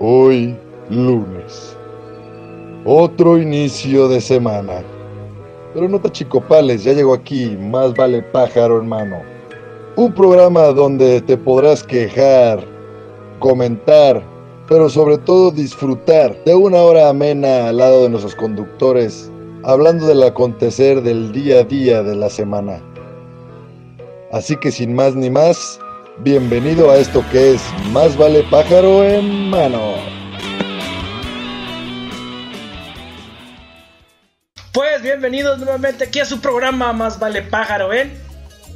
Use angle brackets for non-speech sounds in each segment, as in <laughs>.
Hoy, lunes. Otro inicio de semana. Pero no te achicopales, ya llegó aquí, más vale pájaro hermano. Un programa donde te podrás quejar, comentar, pero sobre todo disfrutar de una hora amena al lado de nuestros conductores, hablando del acontecer del día a día de la semana. Así que sin más ni más, bienvenido a esto que es Más vale pájaro en mano. Pues bienvenidos nuevamente aquí a su programa Más vale pájaro en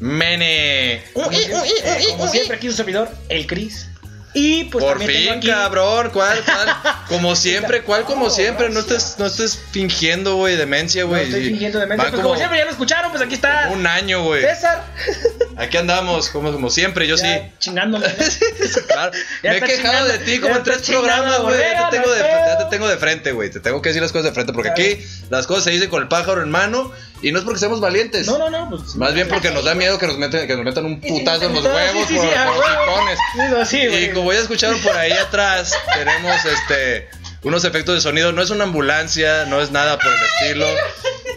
Mene. como, siempre, como siempre aquí su servidor, el Cris. Y pues Por también tengo fin, aquí cabrón. ¿Cuál, cuál? <laughs> Como siempre, ¿cuál como No, siempre? No estés, no estés fingiendo, güey, demencia, no güey. estoy Y fingiendo de mente. van Pues como siempre ya lo escucharon, pues aquí está un año, güey. César. Aquí andamos, como, como siempre, yo Ya sí. Chingándome. <laughs> Claro. Ya Me he quejado chingando- de ti como en tres programas, güey. Te tengo tengo de frente, güey. Te tengo que decir las cosas de frente. Porque Claro. aquí las cosas se dicen con el pájaro en mano. Y no es porque seamos valientes. No, no, no, pues. Más bien porque nos da miedo que nos, meten, que nos metan un putazo en los Sí, huevos sí, por, sí, por huevo. hocicones. Digo, sí, Y como ya escucharon por ahí atrás, <laughs> tenemos este unos efectos de sonido. No es una ambulancia, no es nada por el estilo.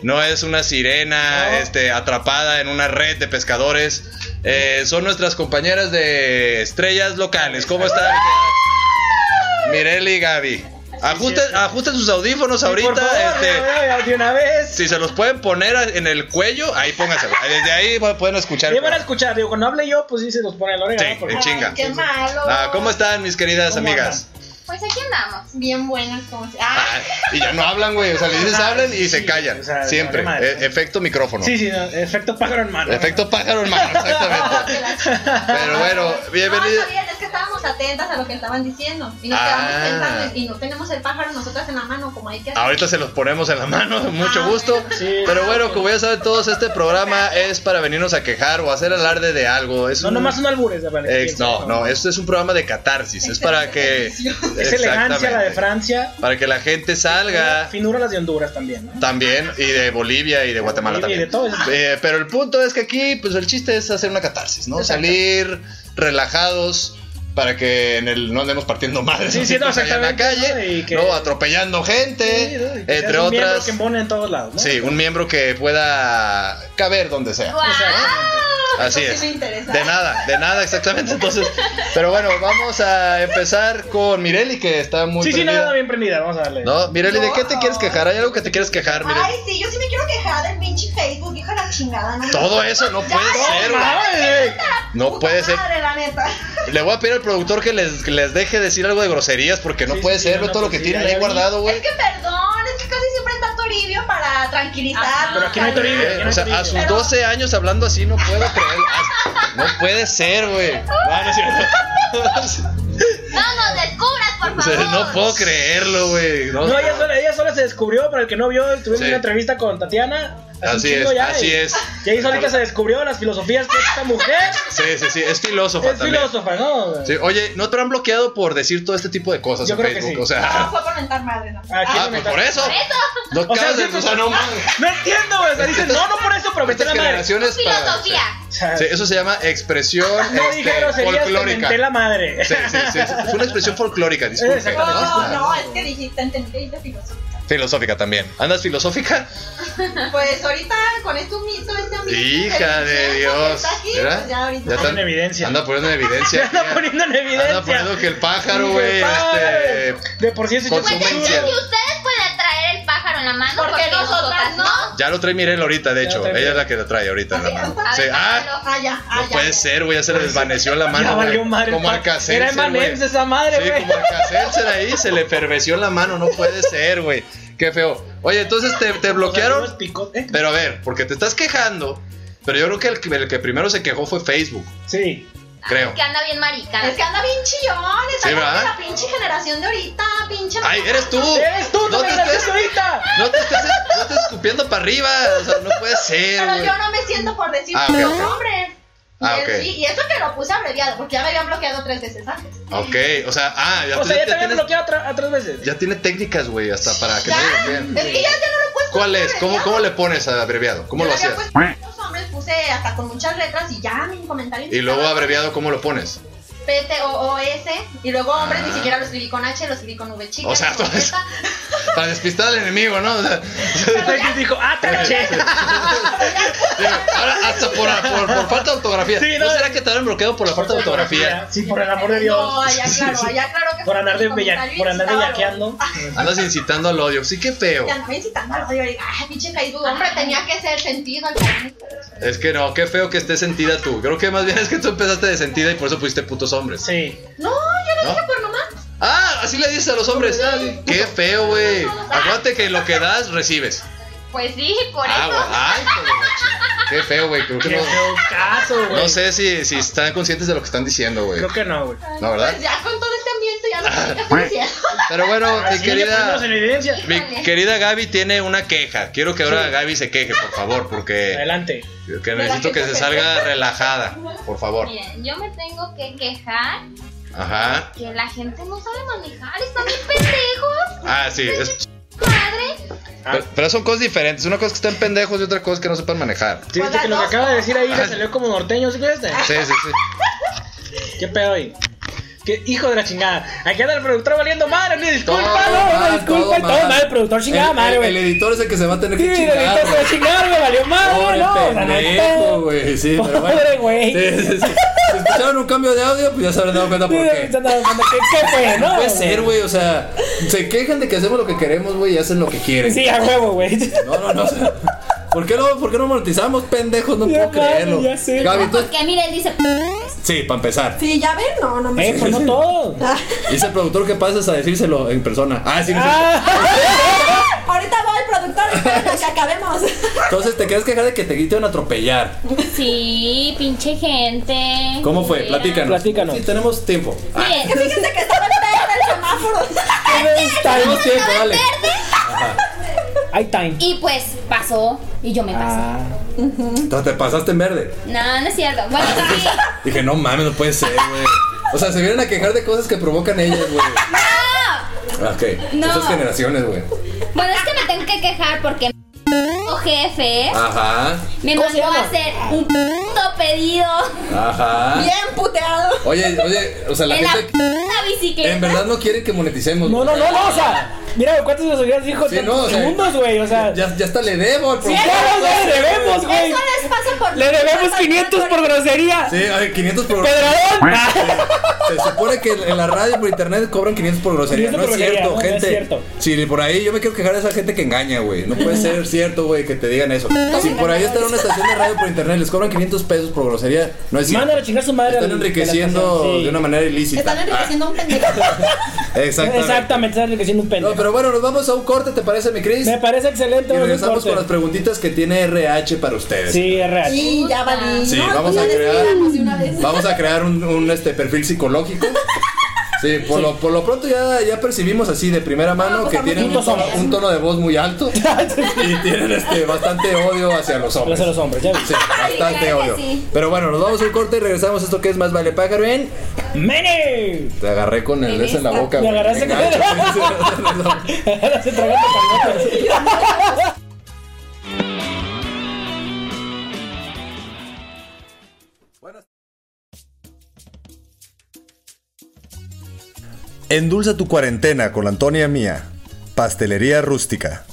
No es una sirena No. este, atrapada en una red de pescadores. Eh, son nuestras compañeras de estrellas locales. ¿Cómo están? <laughs> Mireli y Gaby. Ajusten, ajusten sus audífonos Sí, ahorita. por favor, este, de una vez. si se los pueden poner en el cuello, ahí pónganse. Desde ahí pueden escuchar. Y van a escuchar, digo, cuando hable yo, pues sí se los pone en la oreja. Sí, ¿no? Porque- en chinga. Qué malo. Ah, ¿Cómo están mis queridas ¿Cómo amigas? Pues aquí andamos. Bien buenos como si. Ah, Ah, y ya no hablan, güey. O sea, le dices hablen y sí, se callan. o sea, Siempre. E- efecto micrófono. Sí, sí, no, efecto pájaro en mano. Efecto pájaro en mano, <laughs> exactamente. Pero bueno, No, bienvenido. Es que estábamos atentas a lo que estaban diciendo. Y nos Ah. quedamos pensando y no tenemos el pájaro nosotras en la mano como hay que hacer. Ahorita se los ponemos en la mano, mucho Ah, gusto. bueno. Sí. Pero bueno, como ya saben todos, este programa es para venirnos a quejar o hacer alarde de algo. Es No, un- nomás son albures, de verdad. Ex- no, no, este es un programa de catarsis. Es para que. Es elegancia la de. Francia. Para que la gente salga. Finura las de Honduras también, ¿no? También, y de Bolivia y de Guatemala Bolivia y también. de todo eso. Eh, pero el punto es que aquí, pues el chiste es hacer una catarsis, ¿no? Exacto. Salir relajados para que en el no andemos partiendo madres Sí, sí, no, en la calle, ¿no? Y que- ¿no? Atropellando gente, Sí, ¿no? Y que entre seas un miembro otras. que en todos lados, ¿no? Sí, un miembro que pueda caber donde sea. ¡Guau! Así es. sí me interesa. De nada, de nada, exactamente. Entonces, pero bueno, vamos a empezar con Mireli, que está muy Sí, sí, nada bien prendida, vamos a darle. ¿No? Mireli, ¿de qué te quieres quejar? ¿Hay algo que te quieres quejar, Mireli? Ay, sí, yo sí me quiero quejar del pinche Facebook, hija de la chingada. No Todo eso no puede ser, No puede ser. Madre, la neta. Le voy a pedir al productor que les, que les deje decir algo de groserías porque no Sí, puede sí, ser, no, todo lo que sí, tienen ahí vi. guardado, güey. Es que perdón, es que casi siempre está Toribio para tranquilizar. Pero aquí no hay Toribio, o sea, Toribio. a sus 12 años hablando así no puedo creer. Ah, No puede ser, güey. No, no es cierto. No nos descubras, por O sea, favor. no puedo creerlo, güey. No, No, ella sola, ella sola se descubrió, para el que no vio, tuvimos Sí. una entrevista con Tatiana. Así es, ya, así y- es. Y ahí solita se descubrió las filosofías que esta mujer Sí, sí, sí, es filósofa es también. filósofa, ¿no? Sí, oye, ¿no te han bloqueado por decir todo este tipo de cosas Yo en creo que Facebook? sí. O sea, No, fue por mentar madre, no. Ah, pues por eso. Por eso. No O sea, de- sí, o sea, no mames. No entiendo, güey. O sea, dicen, no, no por eso, pero Estas la madre. generaciones para- Filosofía. Sea, Sí, eso se llama expresión <laughs> no dije este, folclórica. menté la madre. Sí, sí, sí, es una expresión folclórica, <laughs> disculpe. Exactamente. No, no, es que dijiste, entendí que dijiste filosofía. Filosófica también. ¿Andas filosófica? <laughs> Pues ahorita con esto mito, este amigo. Hija de Dios. Aquí, ¿Verdad? pues ya ahorita. Ya Está en evidencia. Anda poniendo en evidencia. anda poniendo en evidencia. <laughs> Anda poniendo que el pájaro, güey, este. De por sí Pues es que mencia. si ustedes pueden traer el pájaro en la mano, ¿Por qué porque nosotras no? Ya lo trae Mirel ahorita, de Ya hecho. Ella es la que lo trae ahorita en la mano. ¿Ah, Sí. Ah, Ah, ya, ah, no ya, puede ya. ser, güey. Ya se le desvaneció la <laughs> Ya mano. valió güey. madre. Como Alcacelser, Era Emanems esa madre, Sí, güey. como Alcacelser ahí se le perveció la mano. No puede ser, güey. Qué feo. Oye, entonces te, te bloquearon. Pero a ver, porque te estás quejando. Pero yo creo que el, que- el que primero se quejó fue Facebook, Sí. Creo. que anda bien marica. Es que anda bien chillón, es Sí, la pinche generación de ahorita, pinche. ¡Ay, eres tú! ¡Eres tú, No te estés, ahorita! no te estés, no estés escupiendo para arriba. O sea, no puede ser, Pero yo no me siento por decir Ah, tu ok, ok. nombre. Ah, y, ok. sí, y eso que lo puse abreviado, porque ya me habían bloqueado tres veces antes. Ok, o sea, ah, ya, O sea, ya te habían tienes- bloqueado otra- otras veces. ya tiene técnicas, güey, hasta para que Ya, no es que ya, ya no lo he puesto. ¿Cuál es? ¿Cómo. ¿Cómo le pones a abreviado? ¿Cómo Yo lo hacías? Hombres, puse hasta con muchas letras y ya mi comentario. Y luego abreviado, ¿cómo lo pones? P-T-O-O-S. Y luego hombres ni siquiera lo escribí con H, lo escribí con V chica. O sea. <laughs> Para despistar al enemigo, ¿no? O sea, <laughs> dijo, ah, ahora hasta por, por, por falta de ortografía. Sí, ¿No no. será que te habrán bloqueado por la falta de ortografía? Sí, por el amor de Dios. No, allá claro, allá claro que Por andar de bella- por andar bellaqueando. Andas incitando al odio. Sí, qué feo. Incitando al odio. y, Ay, pinche Facebook. Hombre, tenía que ser sentido al. Es que no, qué feo que estés sentida tú. Creo que más bien es que tú empezaste de sentida y por eso pusiste putos hombres. Sí. No, yo lo ¿No? dije por nomás. Ah, así le dices a los hombres. Qué feo, güey. Acuérdate que lo que das, recibes. Pues sí, por Ah, eso. Ay, Qué feo, güey. Creo que Qué no. feo caso, güey. No sé si, si están conscientes de lo que están diciendo, güey. Creo que no, güey. No, ¿verdad? Pues ya con todo <laughs> Pero bueno, mi querida. Mi querida Gaby tiene una queja. Quiero que ahora Sí. Gaby se queje, por favor, porque Adelante. que necesito que se salga relajada, por favor. Miren, yo me tengo que quejar Ajá. que la gente no sabe manejar. Están bien pendejos. Ah, sí. es- Madre. pero, pero son cosas diferentes. Una cosa es que estén pendejos y otra cosa es que no sepan manejar. Sí, que lo que acaba de decir ahí le salió como norteño, ¿sí viste? Sí, sí, sí. ¿Qué pedo ahí? ¿Qué hijo de la chingada? Aquí anda el productor valiendo madre, ni disculpa, Todo no, disculpa, todo todo mal. mal, el productor chingada El- madre, el, güey. el editor es el que se va a tener Sí, que el chingar. editor se va a güey. chingar, me valió madre, no, güey. Sí, pero bueno. Pobre güey. Sí, sí, sí. Si escucharon un cambio de audio, pues ya se habrán dado cuenta por qué. ¿Qué, qué fue, no? Puede ser, güey, o sea, se quejan de que hacemos lo que queremos, güey, y hacen lo que quieren. Sí, a huevo, güey. No, no, no, o sea, ¿por qué no, por qué no monetizamos, pendejos? No Ya puedo creerlo. mames, ya sé. Gaby, tú... Porque mira, él dice. Sí, para empezar. Sí, ya ven, no, no me Eh, pues no <laughs> todo. <laughs> Dice el productor que pases a decírselo en persona. Ah, sí, sí. Ah, Ahorita voy, productor, esperen a que acabemos. <laughs> Entonces te quieres quejar de que te quiten a atropellar. Sí, pinche gente. ¿Cómo fue? Mira. Platícanos. Platícanos. Sí, tenemos tiempo. Ah, Miren, Que fíjense que estaba en verde el semáforo. tenemos tiempo, dale. Hay time. y pues pasó. Y yo me pasé. Ah, Entonces te pasaste en verde. No, no es cierto. Bueno, sí. <laughs> Dije, no mames, no puede ser, güey. O sea, se vienen a quejar de cosas que provocan ellas, güey. ¡No! Ok, No. esas generaciones, güey. Bueno, es que me tengo que quejar porque mi jefe Ajá, me ¿Cómo se mandó a hacer un puto pedido ajá. Bien puteado. Oye, oye, o sea, la en la gente bicicleta. en verdad no quiere que moneticemos. no, no, no, no, o sea, mira, ¿cuántos nos hubieras dijo? Sí, no, o sea, segundos, güey, o sea. Ya, ya hasta le debo al Ya productor. le debemos, güey. Eso les pasa por. Le debemos 500 por grosería. Sí, ay, 500 por Pedradón. Se supone que en la radio por internet cobran 500 por grosería. 500 No es grosería, cierto, no, no es gente. Si por ahí yo me quiero quejar de esa gente que engaña, güey. No puede ser cierto, güey, que te digan eso. Si por ahí está en una estación de radio por internet, les cobran 500 pesos por grosería. No es cierto. Mándale a chingar su madre. Están al- enriqueciendo de de una manera ilícita. Están enriqueciendo a un pendejo. Ah, <laughs> exactamente. Exactamente, están enriqueciendo un pendejo. No, pero bueno, nos vamos a un corte, ¿te parece, mi Cris? Me parece excelente. Y vamos a un regresamos corte. con las preguntitas que tiene RH para ustedes. Sí, real. Sí, ya valí. Sí, No, vamos pues a ya crear- despídanos de una vez. Vamos a crear un, un, este perfil psicológico. <laughs> Sí, por, Lo, por lo pronto ya, ya percibimos así de primera mano pues que tienen un tono, somos. un tono de voz muy alto <laughs> y tienen este bastante odio hacia los hombres. Gracias a los hombres, ya Sí, bastante odio. sí. Pero bueno, nos vamos a un corte y regresamos a esto que es más vale pájaro en. ¡Mene! Te agarré con el ese en la boca. Me agarraste con el- Endulza tu cuarentena con Antonia Mía. Pastelería rústica.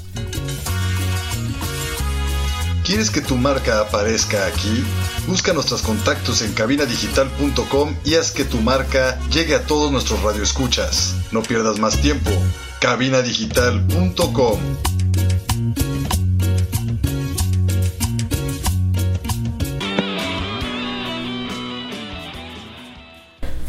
¿Quieres que tu marca aparezca aquí? Busca nuestros contactos en cabinadigital.com y haz que tu marca llegue a todos nuestros radioescuchas. No pierdas más tiempo.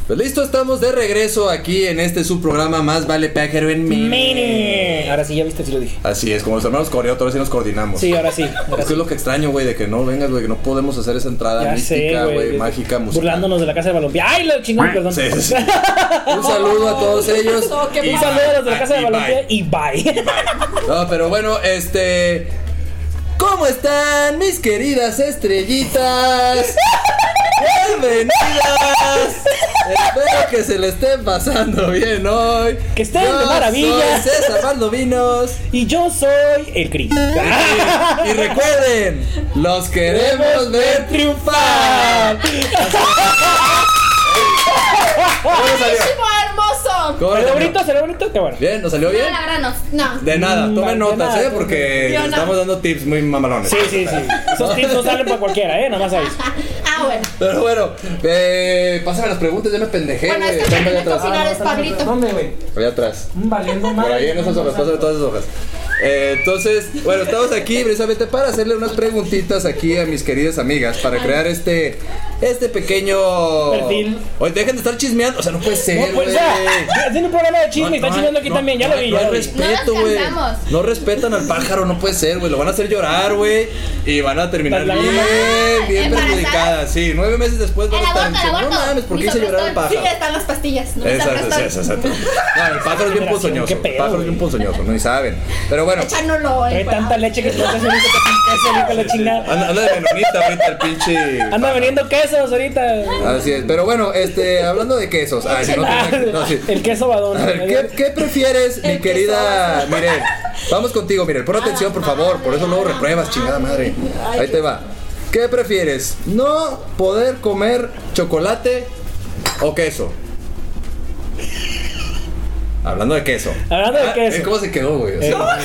Pues listo, estamos de regreso aquí en este subprograma Más Vale Pájaro en. ¡Mene! Ahora sí, ya viste, sí lo dije. Así es, como los hermanos Correa, vez sí nos coordinamos. Sí, ahora sí. Ahora Es que sí. es lo que extraño, güey, de que no vengas, güey, que no podemos hacer esa entrada Ya sé, mística, güey, mágica, musical. Burlándonos de la casa de balompié. ¡Ay, lo chingón, perdón! Sí, sí, sí. <laughs> Un saludo a todos <laughs> ellos. Qué Un saludo a los de la casa de y balompié y bye. No, pero bueno, este. ¿Cómo están mis queridas estrellitas? Bienvenidas. Espero que se le estén pasando bien hoy. Que estén Yo de maravilla. Soy César Valdovinos. Y yo soy el Cris. Y, y recuerden, los queremos ver triunfar. ¿Cómo salió? Hermoso. ¿Cómo nos ¿Salió bonito? ¿Salió bonito? Qué bueno. ¿Bien? ¿Nos salió No, bien? la verdad no. No. De nada, Mm, tomen de notas, nada, ¿eh? Porque no. estamos dando tips muy mamalones. Sí, sí, sí. Esos tips no salen para cualquiera, ¿eh? Nada más ahí. <laughs> Ah, bueno. Pero bueno, eh, pásame las preguntas, ya me pendejé, Bueno, güey. es que Están allá atrás. cocinar es Pablito. ¿Dónde, güey? Allá atrás. Valiendo Por madre. ahí en esas hojas, pásame todas esas hojas. Eh, entonces, bueno, estamos aquí precisamente para hacerle unas preguntitas aquí a mis queridas amigas para crear este este pequeño Perfil. Oye, dejen de estar chismeando, o sea, no puede ser, No, güey. pues ya. Tiene un programa de chisme y está No, chismeando aquí no, también. Ya no, lo vi, no hay respeto, No güey. No respetan al pájaro, no puede ser, güey. Lo van a hacer llorar, güey. Y van a terminar bien, bien perjudicadas. Sí, nueve meses después van a estar no mames, ¿por qué hice llorar al soprostol. Sí, pájaro? están las pastillas. No Exacto, exacto, exacto. <laughs> No, el pájaro es bien ponzoñoso. qué El pedo, pájaro es bien ponzoñoso, no ni saben. Pero bueno, Echándolo en tanta leche que te hace un queso hijo de la chingada. anda, de menonita ahorita el pinche. Anda vendiendo quesos ahorita. Así es, pero bueno, este, hablando de quesos. Ay, no, tiene- <laughs> no, sí. El queso badón. A ver, ¿qué, qué prefieres, mi querida Mirel? Vamos contigo, Mirel. Pon atención, por favor. Por eso luego repruebas, chingada madre. Ahí te va. ¿Qué prefieres? ¿No poder comer chocolate o queso? Hablando de queso. Hablando de Ah, queso. ¿eh? ¿Cómo se quedó, güey? O sea,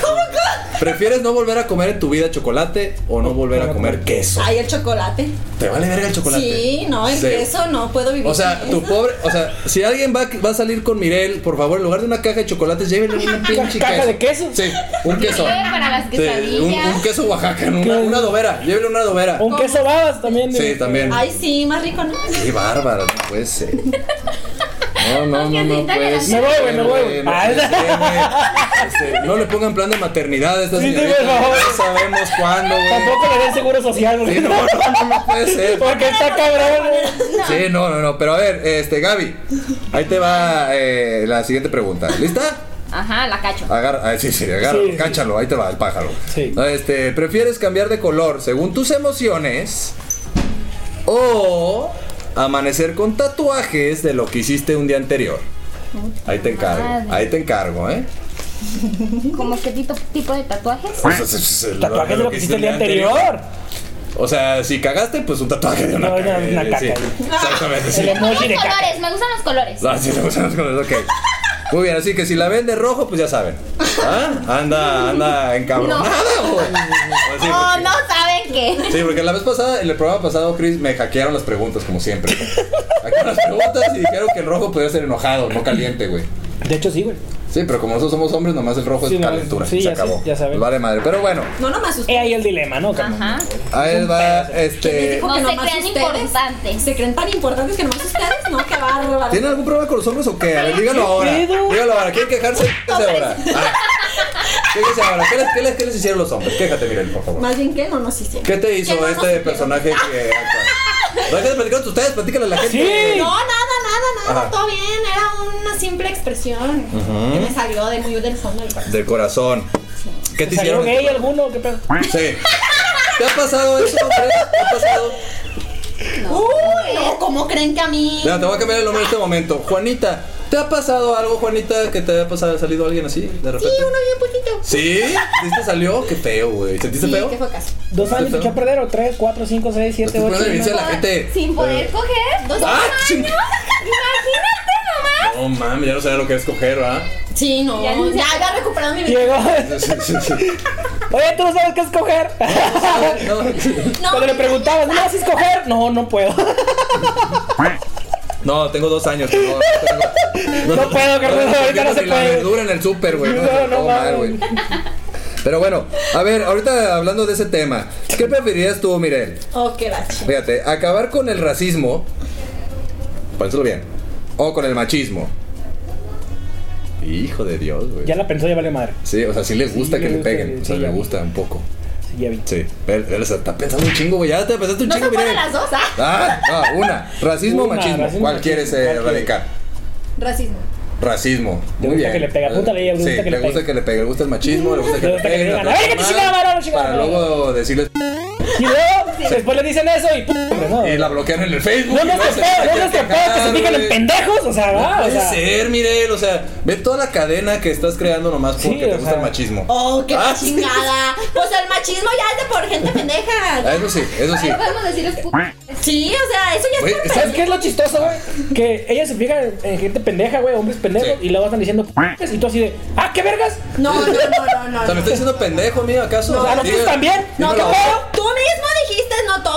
¿Prefieres no volver a comer en tu vida chocolate o no volver a comer queso? Ay, el chocolate. ¿Te vale verga el chocolate? Sí, no, el Sí. queso no puedo vivir. O sea, sin tu eso. pobre, o sea, si alguien va, va a salir con Mirel, por favor, en lugar de una caja de chocolates, llévenle una pinche ¿Caja queso. de queso? Sí, un queso. Para las Sí, un, quesadillas. un queso Oaxaca, ¿no? una, una adobera, llévenle una adobera. Un queso babas también. Sí, también. Ay, sí, más rico, ¿no? Qué bárbara, no puede ser. No, no, no, no ser. Me voy, güey, me voy, no. Este, No le pongan plan de maternidad a esta Sí, señorita. No <laughs> sabemos cuándo, güey. Tampoco le den seguro social, güey. Sí, no, no, no, no puede ser. <laughs> Porque está cabrón, güey. Sí, no, no, no. Pero a ver, este, Gaby, ahí te va eh, la siguiente pregunta. ¿Lista? Ajá, la cacho. Agarra, ah, sí, sí, agarra, Sí, sí. cáchalo, ahí te va el pájaro. Sí. Este, ¿prefieres cambiar de color según tus emociones o amanecer con tatuajes de lo que hiciste un día anterior? Ahí te encargo, Madre. ahí te encargo, ¿eh? ¿Cómo qué tipo, tipo de tatuajes? Pues, es- es- es Tatuaje de lo que hiciste el día anterior. O sea, si cagaste, pues un tatuaje de una No, caca. una- una eh, caca. sí. Exactamente, sí. El emoji de Los caca. colores, me gustan los colores. Ah, sí, le gustan los colores, ok. Muy bien, así que si la ven de rojo, pues ya saben. ¿Ah? Anda, anda encabronada, güey. Sí, No, porque- no qué. Sí, porque la vez pasada, en el programa pasado, Chris, me hackearon las preguntas, como siempre. Hackearon las preguntas y dijeron que el rojo podía ser enojado, no caliente, güey. De hecho, sí, güey. Sí, pero como nosotros somos hombres, nomás el rojo Sí, es no, calentura. sí, se ya acabó. sé, ya saben. Pues vale madre. Pero bueno, No, no me asusté. He ahí el dilema, ¿no? Ajá. ahí va, ¿Quién les este... dijo No que se nomás crean ustedes? importantes. ¿Se creen tan importantes que nomás ustedes? No, qué bárbaro. ¿Tienen algún problema con los hombres o qué? A ver, díganlo ahora. Díganlo ahora. ¿Quieren quejarse? Ahora. Ah. Quéjese ahora. ¿Qué les, qué, les, qué les hicieron los hombres? Quéjate, Miren, por favor. Más bien que no nos hicieron. ¿Qué te hizo ¿Qué no este hicieron? personaje que actúa? No hay que platicar ustedes, platícale a la gente. Sí. No, nada, nada, nada, Ajá. todo bien. Era una simple expresión que me salió de muy del fondo del corazón. Del corazón. ¿Qué te ¿Salió hicieron? gay alguno? ¿Qué pedo? Sí. ¿Te ha pasado eso, hombre? ¿Te ha pasado? Uy, no, ¿cómo creen que a mí? Mira, te voy a cambiar el nombre en este momento. Juanita, ¿te ha pasado algo, Juanita, que te haya pasado, salido alguien así, de repente? Sí, uno bien poquito. ¿Sí? ¿Sí te salió? Qué feo, güey. ¿Sentiste Sí, feo? ¿qué fue caso? ¿Dos años echó a perder? ¿O tres, cuatro, cinco, seis, siete, ocho? a la gente. Sin poder coger. Dos ¡Ah, ching! Imagínate nomás. No mames, ya no sabía lo que es coger, ¿verdad? Sí, no. Ya Ya, había recuperado mi vida. Llegó. Oye, ¿tú no sabes qué escoger? No, No, <laughs> Cuando le preguntabas, ¿no vas a escoger? No, no puedo. <laughs> no, tengo dos años. que No, tengo- <laughs> No puedo, carnal, ahorita no se ni la puede. verdura en el súper, güey. No, No, no, no mal, güey. Pero bueno, a ver, ahorita hablando de ese tema, ¿qué preferirías tú, Mirel? Oh, qué bache. Fíjate, acabar con el racismo, pónselo bien, o con el machismo. Hijo de Dios, güey. Ya la pensó, ya vale madre. Sí, o sea, sí le gusta Sí, que le peguen, o sea, sí, le gusta un poco. Sí, ya vi. Sí, él, él se está pensando un chingo, güey, ya te pensaste un No chingo, Mirel. las dos, ¿ah? Ah, no, una, racismo o machismo, racismo, ¿cuál machismo, quieres eh. Racismo. Racismo. Le Muy gusta bien. que le pegue, apúntale ahí, le gusta sí, que le le gusta pegue. que le pegue, le gusta el machismo, le gusta que Le le gusta que peguen. le la digan, "A ver, que te tratan chingada mal", madre, chingada Para luego decirles. Y luego, Después le dicen eso y ¡pum! no. Y la bloquean en el Facebook. No no nos a pedo que se fijan en pendejos, o sea, No va, o puede sea. ser, Mirel, o sea, ve toda la cadena que estás creando nomás porque Sí, te gusta sea. el machismo. Oh, qué Ah, chingada. Pues el machismo ya es de por gente Ah, pendeja. Eso sí, eso sí. Podemos decir es Sí, o sea, eso ya es ¿Sabes qué es lo chistoso, güey? Que ella se fija en, en gente pendeja, güey, hombres pendejos, Sí. y luego están diciendo y tú así de, ¡ah, qué vergas! No, no, no, no, no. O sea, ¿me no. estás diciendo pendejo, mío, acaso? No, O sea, a nosotros también. No. ¿qué pedo? Tú mismo no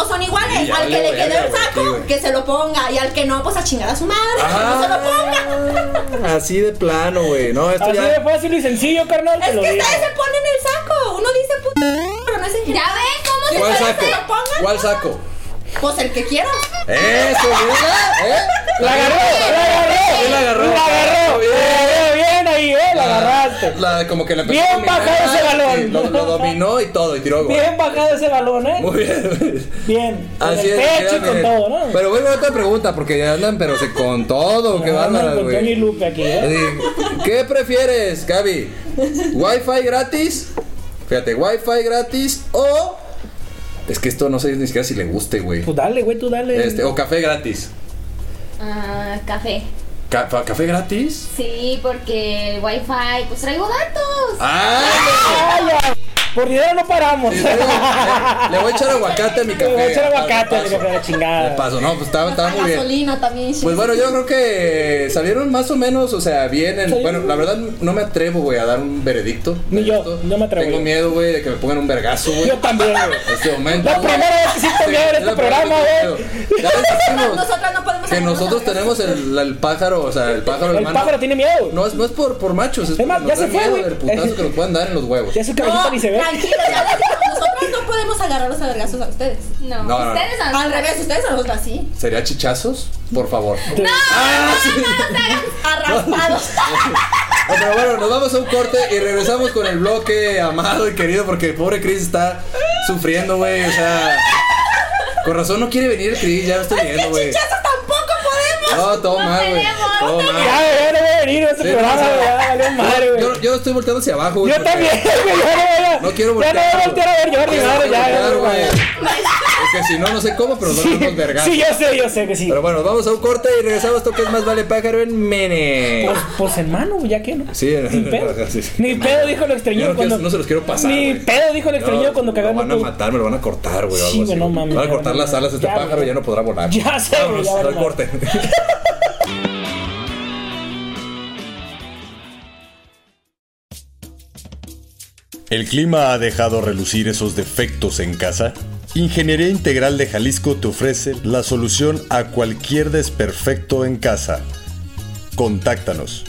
todos son iguales. Sí, al que le quede el saco, que se lo ponga. Y al que no, pues a chingar a su madre, que <laughs> no se lo ponga. Ah, Así de plano, güey. No, esto Así ya. de fácil y sencillo, carnal, Es que ustedes se ponen el saco. Uno dice puto, pero no es en ¿Ya ven cómo se ¿Cuál ¿Ustedes saco? se lo pongan? ¿Cuál saco? Pues el que quieran. Eso, mira, ¿eh? ¡La agarró! ¡La agarró! Sí, la agarró. ¡La agarró! ¡La agarraste! La, como que la empezó Bien bajado ese balón. Lo, lo dominó y todo, y tiró gol. Bien bajado ese balón, ¿eh? Muy bien. Bien. Con Así el es. pecho y con todo, ¿no? Pero bueno, otra pregunta, porque ya andan, pero se con todo, qué Tony güey. Lupe aquí, ¿eh? Así, ¿Qué prefieres, Gaby? ¿Wi-Fi gratis? Fíjate, ¿Wi-Fi gratis o.? Es que esto no sé ni siquiera si le guste, güey. Pues dale, güey, tú dale. Este, o café gratis. Ah, café. Ca- ¿Café gratis? Sí, porque el wifi, pues traigo datos. ¡Ah! Por dinero no paramos. Le, le voy a echar aguacate a mi <laughs> Le café. voy a echar aguacate a mi café, la chingada. De paso, no, pues estaba, estaba muy bien. gasolina también. Pues bueno, yo creo que salieron más o menos, o sea, bien. en- Sí. bueno, la verdad no me atrevo, güey, a dar un veredicto. Ni yo, no me atrevo Tengo yo. miedo, güey, de que me pongan un vergazo, güey. Yo también, güey. <laughs> Este momento. La primera vez que siento miedo en Sí, este programa, güey. Nosotras no podemos que nosotros tenemos el, el pájaro, o sea, el pájaro El hermano. pájaro tiene miedo. No es, no es por, por machos, es, Es más, por ya se fue, miedo güey. del putazo que nos puedan dar en los huevos. Ya su cabecita No, ni se ve. Tranquilos, ya les digo, nosotros no podemos agarrarlos a vergazos a ustedes. No, No, no, no. ustedes han Al revés, ustedes a nosotras sí. ¿Sería chichazos? Por favor. Ah, Arrastrados. No, pero bueno, nos vamos a un corte y regresamos con el bloque amado y querido porque el pobre Chris está sufriendo, güey. O sea, con razón no quiere venir el Chris, ya lo estoy viendo, güey. Chichazos tampoco podemos. No, todo No mal, güey. Ya, no a venir a este Sí, programa, o sea, güey. Ya valió madre, güey. Yo, yo estoy volteando hacia abajo, güey. Yo también, güey. Ya no voy a. No quiero Ya voltear. no voy a voltear a ver Jordi, No madre. Ya, ya, voltear, ya, güey. ya. Porque si no, no sé cómo, pero nos Sí, damos vergas. sí, yo sé, yo sé que sí. Pero bueno, vamos a un corte y regresamos. Esto que es más vale pájaro en Mene. Pues, pues hermano, ya que no. Sí, Ni pedo. <laughs> Ni pedo dijo lo no, quiero- cuando. no se los quiero pasar. Ni pedo dijo el extraño No, cuando Me lo cagamos. van a matar, me lo van a cortar, güey. Sí, güey, no mames, Van a ya, cortar ya, las alas a este ya, pájaro y ya no podrá volar. Ya sé, güey, Vámonos ya al corte. <laughs> ¿El clima ha dejado relucir esos defectos en casa? Ingeniería Integral de Jalisco te ofrece la solución a cualquier desperfecto en casa. Contáctanos.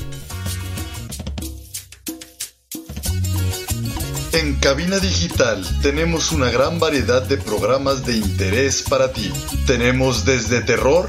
En Cabina Digital tenemos una gran variedad de programas de interés para ti. Tenemos desde terror,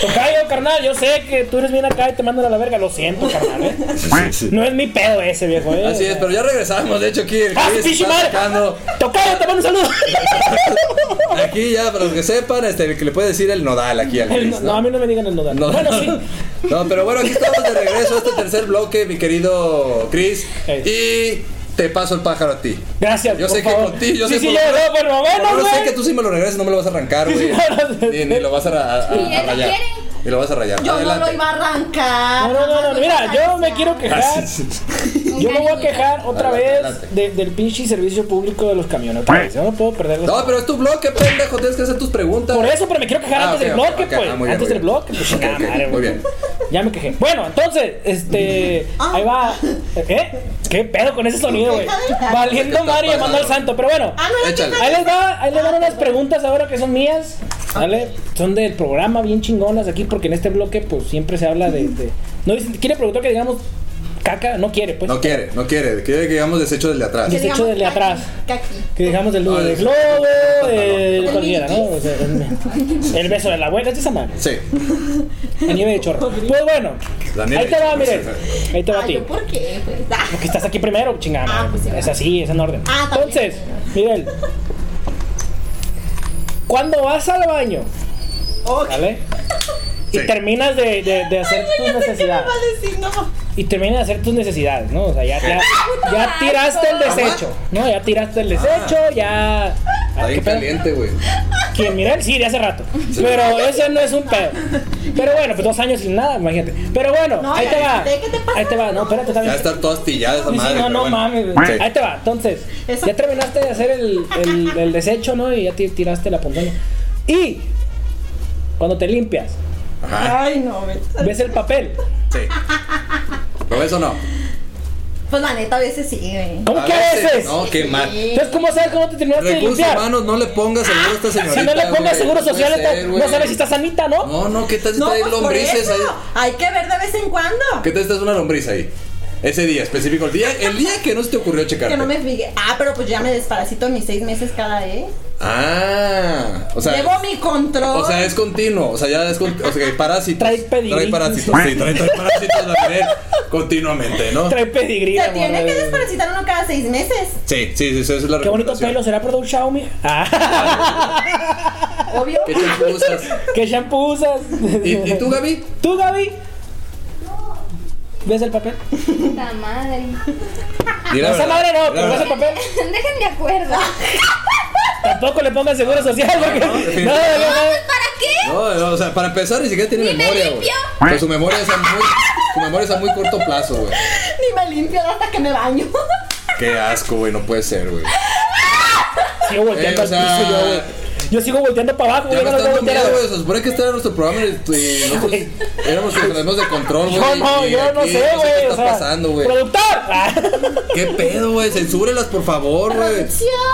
Tocayo, carnal, yo sé que tú eres bien acá y te mandan a la verga. Lo siento, carnal, ¿eh? <laughs> No es mi pedo ese, viejo, ¿eh? Así es, pero ya regresamos. De hecho, aquí el ¡Ah, Chris está madre! sacando. Tocayo, te mando un saludo. <laughs> Aquí ya, para los que sepan, este, el que le puede decir el nodal aquí al Chris, no, a mí no me digan el nodal. No, bueno, no, sí. <laughs> No, pero bueno, aquí estamos de regreso a este tercer bloque, mi querido Chris. Y te paso el pájaro a ti. Gracias, Yo por sé que favor. contigo, yo sí, sé sí, por- yo, no, por lo menos, menos sé que tú sí me lo regresas, no me lo vas a arrancar, güey. No, no, ni, ni lo vas a, a- a- a lo rayar. quiere. Y lo vas a rayar. Yo no Adelante. lo iba a arrancar. No, no, no, no, mira, yo me quiero quejar. Yo me voy a quejar otra Adelante, vez de- del pinche servicio público de los camiones. Yo no puedo perder los No, pero es tu bloque, pendejo. Tienes que hacer tus preguntas. Por eso, pero me quiero quejar Ah, antes del bloque, ok. pues. Ah, bien, antes del bloque, pues muy bien. Ya me quejé. Bueno, entonces, este. Ahí va. ¿Eh? ¿Qué pedo con ese sonido, güey? Valiendo ¿Qué y llamando al santo. Pero bueno. Ah. Ahí les va, ahí les van unas preguntas ahora que son mías. ¿Vale? Son del programa bien chingonas aquí porque en este bloque pues siempre se habla de... de- no dicen- quiere preguntar que digamos caca, no quiere, pues. No quiere, no quiere. Quiere que digamos desecho del de atrás. Desecho digamos del de caqui, atrás. caqui. Que dejamos del nudo Ah, de el- globo, el cualquiera, ¿no? O sea, el, el beso de la abuela, es de esa madre. Sí. A nieve de chorro. Pues bueno, La nieve ahí te va, miren. Ahí te va a Ay, ti. ¿yo ¿por qué? Pues, ah. Porque estás aquí primero, chingada. Ah, pues es así, es en orden. Ah, también. Entonces, Miguel, cuando vas al baño, ¿vale? Y Sí. terminas de, de- de hacer tus qué me necesidades. va a decir, no. Y terminas de hacer tus necesidades, ¿no? O sea, ya, ya, <laughs> ya tiraste el desecho, ¿no? Ya tiraste el desecho, ya. Está caliente, güey. ¿Quién? Miguel, sí, de hace rato. Pero ese no es un pedo. Pero bueno, pues dos años sin nada, imagínate. Pero bueno, No, ahí te va. ¿de qué te pasa? Ahí te va, no, espérate, está Ya bien. está toda astillada esa Sí, sí, madre. no, no bueno. mames. güey. Sí. Ahí te va. Entonces, Eso. ya terminaste de hacer el, el, el desecho, ¿no? Y ya ti- tiraste la puntaña. Y cuando te limpias, Ajá. Ay, no, me- ves el papel. Sí. <laughs> ¿Lo ves o no? Pues la neta, a veces sí, güey. ¿Cómo A que a veces? No, qué mal. Entonces, ¿cómo sabes cómo te terminaste de Recursos limpiar? humanos, no le pongas seguro a esta señorita. Si no le pongas güey. seguro No puede social, ser, esta- güey. no sabes si está sanita, ¿no? No, no, ¿qué tal si No, está ahí pues por lombrices eso. ahí? Hay que ver de vez en cuando. ¿Qué tal si estás una lombriz ahí? Ese día específico, el día, el día que no se te ocurrió checar. Que no me fije. Ah, pero pues ya me desparasito mis seis meses cada vez. Ah, o sea. Llevo mi control. O sea, es continuo, o sea, ya es con, o sea, que hay parásitos. Trae pedigrí. Trae parásitos, sí, trae, trae parásitos la continuamente, ¿no? Trae pedigrí. Se la tiene que desparasitar uno cada seis meses. Sí, sí, sí, esa es la Qué bonito pelo, ¿será por un Xiaomi? Ah. Obvio. ¿Qué champú usas? ¿Qué shampoo usas? ¿Y, y tú, Gaby? ¿Tú, Gaby? ¿Ves el papel? Puta madre. La Esa verdad, madre no, la pero ves el papel. <laughs> Dejen de acuerdo. Tampoco le pongan seguro social porque. No, no, no. ¿Para qué? No, no, o sea, para empezar ni siquiera tiene memoria, güey. limpio. Pero su memoria es muy, su memoria es a muy corto plazo, güey. Ni me limpio hasta que me baño. Qué asco, güey, no puede ser, güey. Sigo volteando Eh, o al sea, piso yo, güey. Yo sigo volteando para abajo, Ya güey. me yo no está dando miedo, güey. Se supone que este era nuestro programa y, y nosotros éramos los que tenemos de control, güey. Yo no, y yo no sé, qué güey. está o sea, pasando, güey. ¡Productor! <laughs> ¿Qué pedo, güey? Censúrelas, por favor, güey.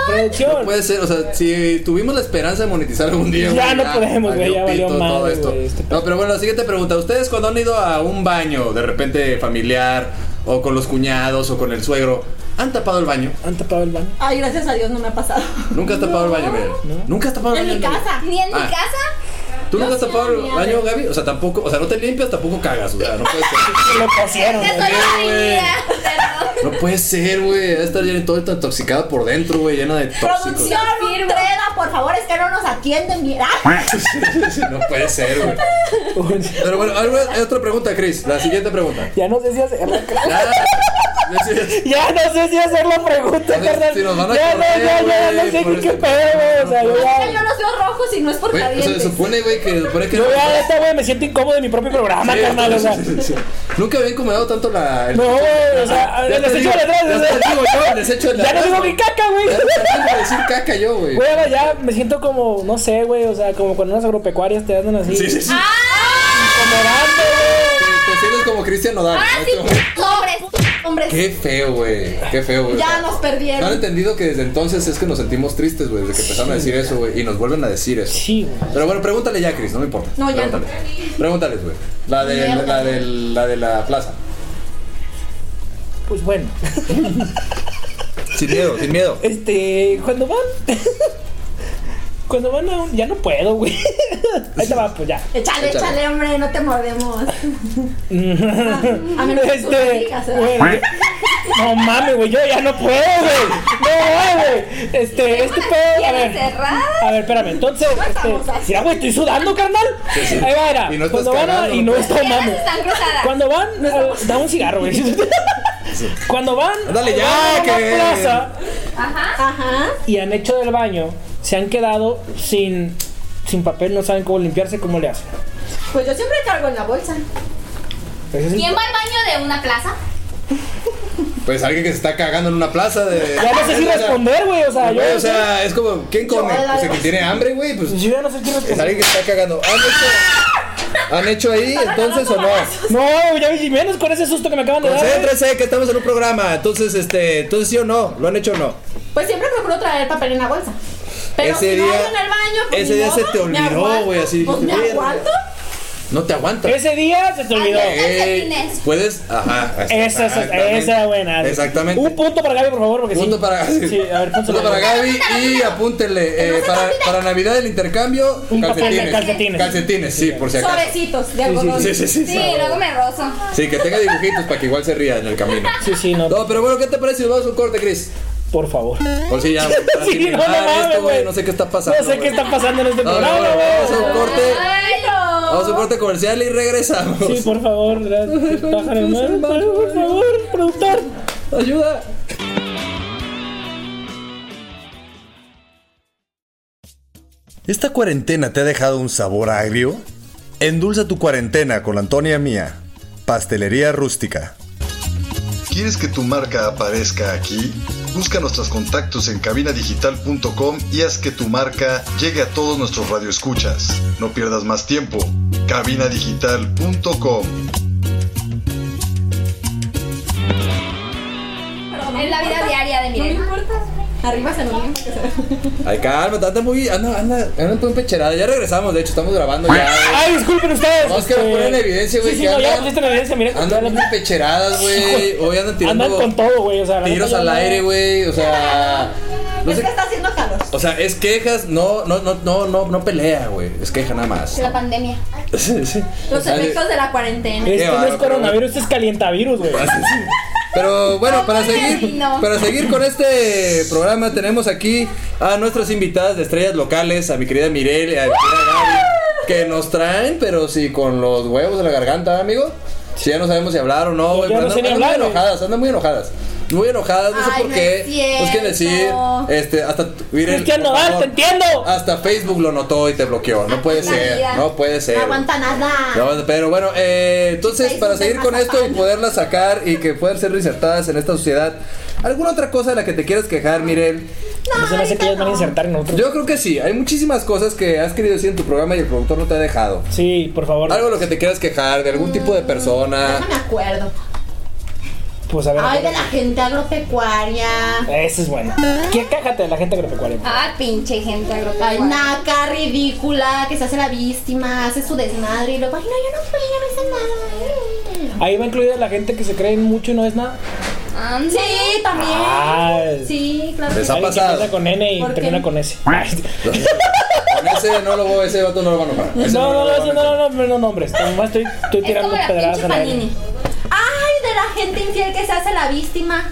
Producción. No puede ser, o sea, si tuvimos la esperanza de monetizar algún día, Ya no podemos, güey, ya valió pito todo esto. güey, este No, pero bueno, la siguiente pregunta. ¿Ustedes cuando han ido a un baño, de repente familiar, o con los cuñados, o con el suegro, han tapado el baño? Han tapado el baño. Ay, gracias a Dios no me ha pasado. ¿Nunca has tapado el baño, Miguel? ¿Nunca has tapado el En baño? mi Miguel? casa. Ni en mi Ah. casa. ¿Tú nunca has tapado el baño, Gaby? O sea, tampoco, o sea, no te limpias, tampoco cagas, o sea, no puede <laughs> ser. Lo cosieron, No puede ser, güey. Debe estar llena todo esto intoxicada por dentro, güey, llena de tóxicos. Producción, Treda, por favor, es que no nos atienden bien. Ah, <laughs> no puede ser, güey. Pero bueno, hay otra pregunta, Chris. La siguiente pregunta. Ya no sé si hacerla. Ya, no sé si hacer la pregunta, carnal. si Ya no, ya, ya, güey, no sé qué, este pedo, güey. O sea, yo yo los veo rojos y no es por Güey, o sea, se supone, güey, que supone que Yo no- ya, esta, güey, me siento incómodo en mi propio programa, Sí, carnal. O sea. sí, sí, sí. Nunca había incomodado tanto la. el- No, güey, o sea, desecho de atrás. digo yo, el desecho de Ya no atrás, digo mi caca, güey. Ya a decir caca yo, güey. Güey, ahora ya me siento como, no sé, güey, o sea, como cuando unas agropecuarias te andan así. Sí, sí, sí. Incomodando, güey. Te, te sientes como Cristian Nodal. En sí, hombres. Hombres, Qué feo, güey. Qué feo, güey. Ya nos No han perdieron. entendido que desde entonces es que nos sentimos tristes, güey, desde que empezaron a decir eso, güey, y nos vuelven a decir eso. Sí, güey. Pero bueno, pregúntale ya, Chris, no me importa. No, ya no. Pregúntale. Pregúntales, güey. La de la, de la de la plaza. Pues bueno, <laughs> Sin miedo, sin miedo. este, cuando van. <laughs> Cuando van a un. Ya no puedo, güey. <laughs> Ahí te va, pues ya. Échale, Échale. échale, hombre, no te mordemos. A menos que tú lo Este. digas, ¿eh? güey, no mames, güey, yo ya no puedo, güey. No, güey. Este, este pedo. A ver. A ver, espérame. Entonces, este. Mira, güey, estoy sudando, carnal. sí. Ahí va, era. Y no estás Cuando van a. Y no está mames. Cuando van. Da un cigarro, güey. Cuando van. Dale ya, van a una que- plaza Ajá. Ajá. y han hecho del baño, se han quedado sin. Sin papel, no saben cómo limpiarse, ¿cómo le hacen? Pues yo siempre cargo en la bolsa. Ese es el- ¿Quién va al baño de una plaza? Pues alguien que se está cagando en una plaza de. Ya no sé <laughs> si responder, güey. O sea, yo. güey, o sea, es como, ¿quién come? Yo, la- O sea, quien tiene hambre, güey, pues. Yo ya no sé qué Es responder. alguien que está cagando. ¿Han hecho, ¿Han hecho ahí entonces o no? No, ya vi menos con ese susto que me acaban de dar. Concéntrese que estamos en un programa. Entonces, este, entonces sí o no, ¿lo han hecho o no? Pues siempre procuro traer papel en la bolsa. Pero Ese si no día- hay en el baño, pues ese día se te olvidó, güey, así Pues me. No te aguanta. Ese día se te olvidó. Calcetines. puedes, ajá. Esa, esa, exactamente. esa era buena. Exactamente. Un punto para Gaby, por favor, porque Punto sí. para, Sí, a ver, punto para Gaby y apúntenle. eh, para, para Navidad el intercambio, Un papel de calcetines. calcetines. Calcetines, sí, por si acaso. Suavecitos de algodón. Sí, sí, sí. Sí, luego me rozo. Sí, que tenga dibujitos para que igual se ría en el camino. Sí, sí, no. No, pero bueno, ¿qué te parece si nos vamos a un corte, Chris? Por favor. Por si ya. <laughs> Sí, no, no esto. No sé qué está pasando. No sé qué está pasando en este No, no, programa, no, vamos a un corte. Vamos a un corte comercial y regresamos. Sí, por favor, gracias. <laughs> Pájaro, por favor, productor. Ayuda. ¿Esta cuarentena te ha dejado un sabor agrio? Endulza tu cuarentena con la Antonia Mía, Pastelería Rústica. ¿Quieres que tu marca aparezca aquí? Busca nuestros contactos en cabinadigital.com y haz que tu marca llegue a todos nuestros radioescuchas. No pierdas más tiempo. cabinadigital.com Es la vida diaria de No me Miren. importa. Arriba se nos viene que se <laughs> Ay, calma, anda muy. Anda, anda, anda muy empecherada. Ya regresamos, de hecho, estamos grabando ya. güey. Ay, disculpen ustedes. No, es que lo este, ponen en evidencia, güey, Sí, sí, no, ya andan- pusiste en evidencia, miren. Andan muy empecheradas, güey. <laughs> Hoy andan tirando Andan con todo, güey. O sea, tiros al aire, güey. O sea. No Es sé. que está haciendo calor. O sea, es quejas, no, no, no, no, no, no pelea, güey. Es queja nada más. La pandemia. <laughs> Sí, sí. Los efectos de la cuarentena. Este no es coronavirus, este es calientavirus, güey. Pero bueno, para seguir, para seguir con este programa tenemos aquí a nuestras invitadas de estrellas locales, a mi querida Mirel y a mi querida Gaby, que nos traen, pero sí con los huevos de la garganta, amigo. Si ya no sabemos si hablar o no, güey, no andan, ni andan hablar, muy enojadas, andan muy enojadas. Muy enojadas, no sé Ay, por no qué. es que decir, este, hasta Mirel, Cristian por Nodal, favor, te entiendo. Hasta Facebook lo notó y te bloqueó. No puede La ser, vida. no puede ser. No aguanta nada. No, pero bueno, eh, entonces Facebook para es seguir con esto y poderlas sacar y que puedan ser reinsertadas en esta sociedad, ¿alguna otra cosa de la que te quieras quejar, Mirel? No se me hace que ellas van a insertar en nosotros. Yo creo que sí, hay muchísimas cosas que has querido decir en tu programa y el productor no te ha dejado. Sí, por favor. Algo de lo que te quieras quejar, de algún tipo de persona. No me acuerdo. Pues a ver. Ay, de la gente agropecuaria. Ese es bueno. ¿Qué cájate de la gente agropecuaria? Ah, pinche gente Ay, agropecuaria. naca, ridícula, que se hace la víctima, hace su desmadre y luego, ay, no, yo no fui, yo no hice nada. Ahí va incluida la gente que se cree en mucho y no es nada. Sí, también. Ah, Sí, claro. Les ha pasado. empieza con N y termina con S. Con ese no lo voy, ese vato no lo van a. Ese No, no, no, no, no, no, no pedradas Pinche al aire. Panini. Ay, de la gente infiel que se hace la víctima.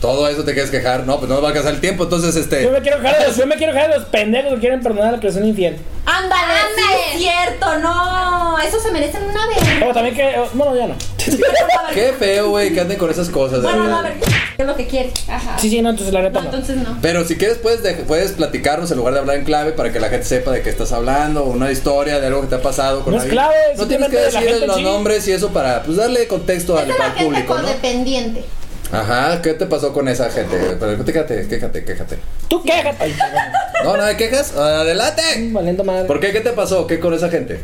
Todo eso te quieres quejar. No, pues no nos va a alcanzar el tiempo, entonces Yo este. me quiero quejar de los, yo me quiero quejar de los pendejos que quieren perdonar a que son infiel. Ándale, sí es cierto, no. Eso se merecen una vez. Pero también que. Bueno, ya no. <laughs> Qué feo, güey, que anden con esas cosas. Bueno, no, a ver, ¿qué es lo que quiere? Ajá. Sí, sí, no, entonces la neta No, no. entonces no. Pero si quieres puedes, de- puedes platicarnos en lugar de hablar en clave para que la gente sepa de qué estás hablando, o una historia de algo que te ha pasado con No es alguien. clave, No tienes que la decir gente los sí. nombres y eso para pues darle contexto al, Es de la al gente público, ¿no? codependiente. Ajá, ¿qué te pasó con esa gente? Pero quéjate, quéjate, quéjate. Tú quéjate. No, no hay quejas. Adelante. Valiendo madre. ¿Por qué? ¿Qué te pasó? ¿Qué con esa gente?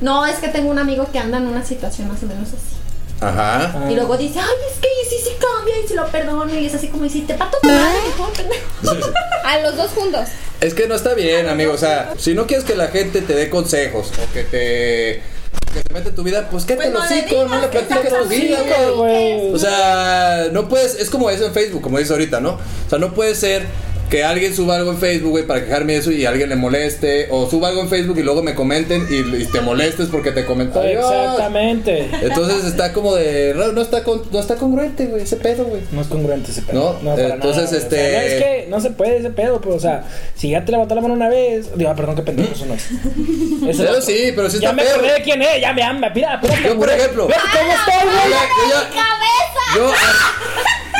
No, es que tengo un amigo que anda en una situación más o menos así. Ajá. Ah. Y luego dice, ay, es que sí, sí cambia y si lo perdono. Y es así como dice, te pato tu madre, hijo, pendejo. A los dos juntos. Es que no está bien, amigo. O sea, si no quieres que la gente te dé consejos o que te. Que se mete en tu vida, pues qué te Pues no lo le hocico, no le que platiques tu vida, güey. O sea, no puedes, es como eso en Facebook, como dices ahorita, ¿no? O sea, no puede ser que alguien suba algo en Facebook, güey, para quejarme de eso y alguien le moleste, o suba algo en Facebook y luego me comenten y, y te molestes porque te comentó. Exactamente. Entonces está como de, no, no está con, no está congruente, güey, ese pedo, güey. No es congruente ese pedo. No, para entonces, nada, este- O sea, no, es que no se puede ese pedo, pero o sea, si ya te levantó la mano una vez. Digo, ah, perdón, qué pendejo, eso no es. <laughs> Eso es Pero sí, pero sí Ya está me pedo. acordé de quién es, ya me ama. Mira, Yo, por ejemplo. Cómo estoy, Yo güey. ya- yo ya- Yo,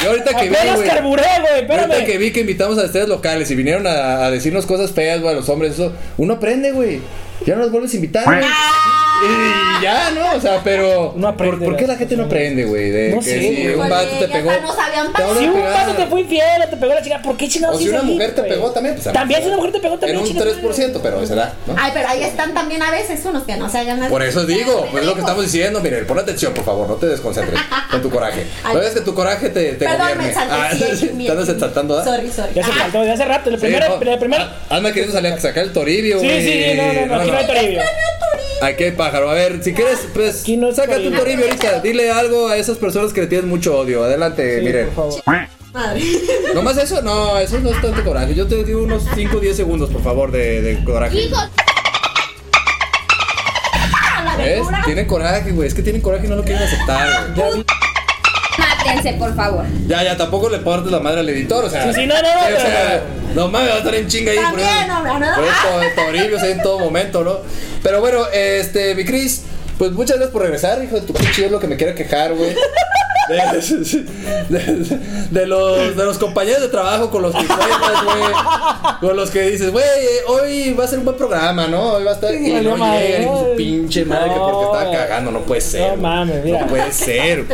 yo ahorita que vi, Apenas güey. carburé, güey, Ahorita que vi que invitamos a estrellas locales y vinieron a, a decirnos cosas feas, güey, a los hombres, eso, uno aprende, güey. Ya no los vuelves a invitar, güey. Y ya, ¿no? O sea, pero. Uno aprende ¿Por, por qué la gente no aprende, güey? De No que sé, si un vato te pegó. no sabían te Si un vato te fue infiel o te pegó la chica, ¿por qué chingados O si una mujer te pegó también, pues También si una mujer te pegó, también En un chingas, 3%, pero será, ¿no? Ay, pero ahí están también a veces unos que no se hagan nada. Por eso digo, pues es lo que estamos diciendo. Miren, pon atención, por favor, no te desconcentres con tu coraje. <laughs> No es que tu coraje te, te Perdón, me gobierne. exalté, Ah, <laughs> andas exaltando, ¿ah? Sorry, sorry. Ya se Ah, faltó, ya hace rato, el Sí, primero, no. el primero. Ah, Anda queriendo salir a sacar el toribio, Sí, güey. sí, sí, no, no, no, aquí no hay toribio. Aquí hay pájaro. A ver, si quieres, pues, no es sácate un Toribio. ahorita. Dile algo a esas personas que le tienen mucho odio. Adelante, Sí, miren. por favor. Madre. ¿Nomás eso? No, eso no es tanto coraje. Yo te digo unos 5 o 10 segundos, por favor, de, de coraje. Hijo, ¿Ves? Tienen coraje, güey. Es que tienen coraje y no lo quieren aceptar, güey. mátense, por favor. Ya, ya, tampoco le partes la madre al editor, o sea. Sí, sí, no, no, no, o sea, no mames, va a estar en chinga ahí. También, por eso- ¿no? Por esto, Toribio, en todo momento, ¿no? Pero bueno, este, mi Cris, pues muchas gracias por regresar, hijo de tu pinche es lo que me quiera quejar, güey. <laughs> De, <laughs> de- de los, de los compañeros de trabajo con los que cuentas, güey. Con los que dices, güey, eh, hoy va a ser un buen programa, ¿no? Hoy va a estar. Y valió no madre, llegan, su ¿no? pinche madre, que porque estaba No, cagando, no puede ser. no güey. mames, mira. No puede ser.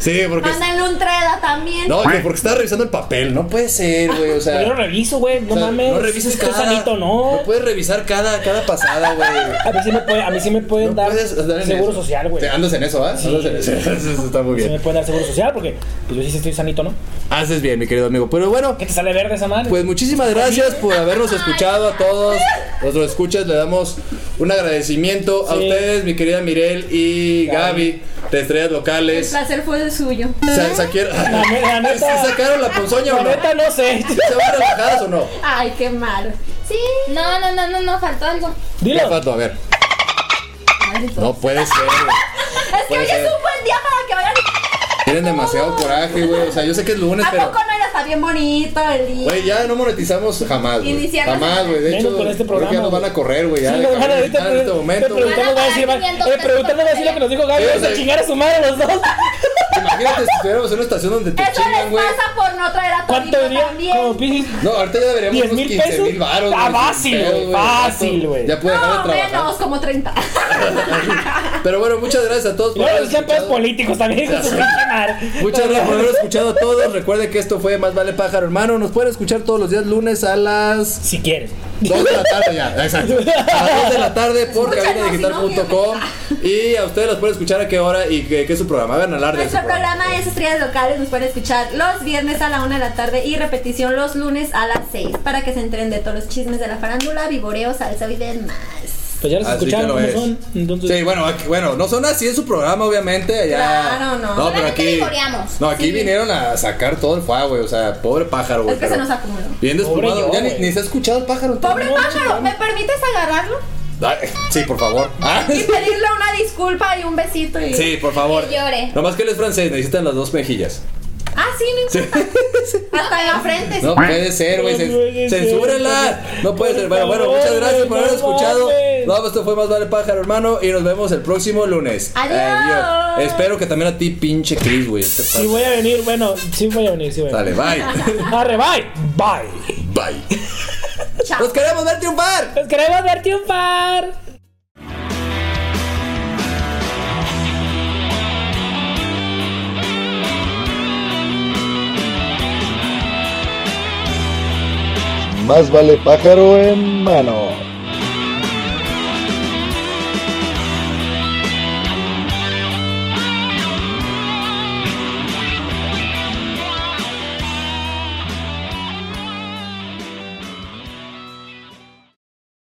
Sí, porque. Mándenle un treda también. No, que porque estaba revisando el papel, no puede ser, güey, o sea. Pero yo lo reviso, güey. No o sea, mames. No revises cada. sanito, no. No puedes revisar cada, cada pasada, güey. A mí sí me, puede, a mí sí me pueden No dar puedes andar en seguro eso. social, güey. Andas en eso, ¿ah? Sí. Andas en eso. <laughs> Eso está muy Sí me bien. pueden dar seguro social porque pues, yo sí estoy sanito, ¿no? Haces bien, mi querido amigo. Pero bueno, ¿Qué te sale verde esa madre? pues muchísimas gracias por habernos escuchado a todos. Nuestros escuchas le damos un agradecimiento a ustedes, mi querida Mirel y Gaby, de Estrellas El Locales. placer fue el suyo. Sa- saquieron- ne- la neta- ¿Sí sacaron la ponzoña o La no? neta no sé. ¿Se van relajadas o no? Ay, qué malo. Sí. No, no, no, no, no, faltó algo. Dilo. faltó, a ver. No puede ser. <laughs> Es que hoy ser. es un buen día para que vayan. Tienen demasiado coraje, güey. O sea, yo sé que es lunes, ¿A pero. poco no era está bien bonito el día? Güey, ya no monetizamos jamás, güey. Jamás, güey. De hecho, con este creo que ya programa, nos van a correr, güey. Ya Sí, van a ahorita en este momento, productor nos va a decir, va- a decir lo que nos dijo Gaby, vamos a chingar a su madre los dos. <laughs> Imagínate si estuviéramos en una estación donde te Eso chingan, les güey. pasa por no traer a ¿Cuánto diría? también. Como pinches No, ahorita ya deberíamos 10 unos mil 15 pesos. mil baros. Ah, fácil, güey, fácil, güey. Ya puede dejar No, de trabajar. menos, como 30. <laughs> Pero bueno, muchas gracias a todos por luego haber decían pedos escuchado. políticos también con su pinche madre. Muchas gracias por haber escuchado a todos. Recuerden que esto fue Más Vale Pájaro, hermano. Nos pueden escuchar todos los días lunes a las Si quieres. 2 de la tarde ya, exacto. <laughs> A las 2 de la tarde por cabinadigital.com. Y a ustedes los pueden escuchar a qué hora y qué, qué es su programa. De su Nuestro programa. programa es Estrellas Locales, nos pueden escuchar los viernes a la 1 de la tarde y repetición los lunes a las 6 para que se enteren de todos los chismes de la farándula, vivoreo, salsa y demás. Pues ya los Así escucharon lo cómo es. son. Entonces, Sí, bueno, aquí- bueno, no son así en su programa, obviamente. Allá, Claro, no. No, pero aquí. No, aquí Sí. vinieron a sacar todo el fuego, güey. O sea, pobre pájaro, güey. Es que se nos acumuló. Bien Pobre desplumado. yo, Ya ni, ni se ha escuchado el pájaro. Pobre pájaro, programa. ¿me permites agarrarlo? Sí, por favor. Ah, <laughs> Y pedirle una disculpa y un besito y... Sí, por favor. Que llore. Nomás que él es francés, necesitan las dos mejillas. Ah, sí, no Sí. importa. <laughs> Hasta en la frente. sí. No puede ser, güey. No. Censúrenla. No puede ser. Bueno, bueno, muchas gracias por haber escuchado. No, esto fue Más Vale Pájaro, hermano. Y nos vemos el próximo lunes. Adiós. Espero que también a ti, pinche Chris, güey. Este Si voy a venir, bueno, sí voy a venir, sí voy a Dale, venir. bye. <laughs> Arre, bye. Bye. Bye. Chao. Nos queremos ver triunfar. Los queremos ver triunfar. Más vale pájaro en mano.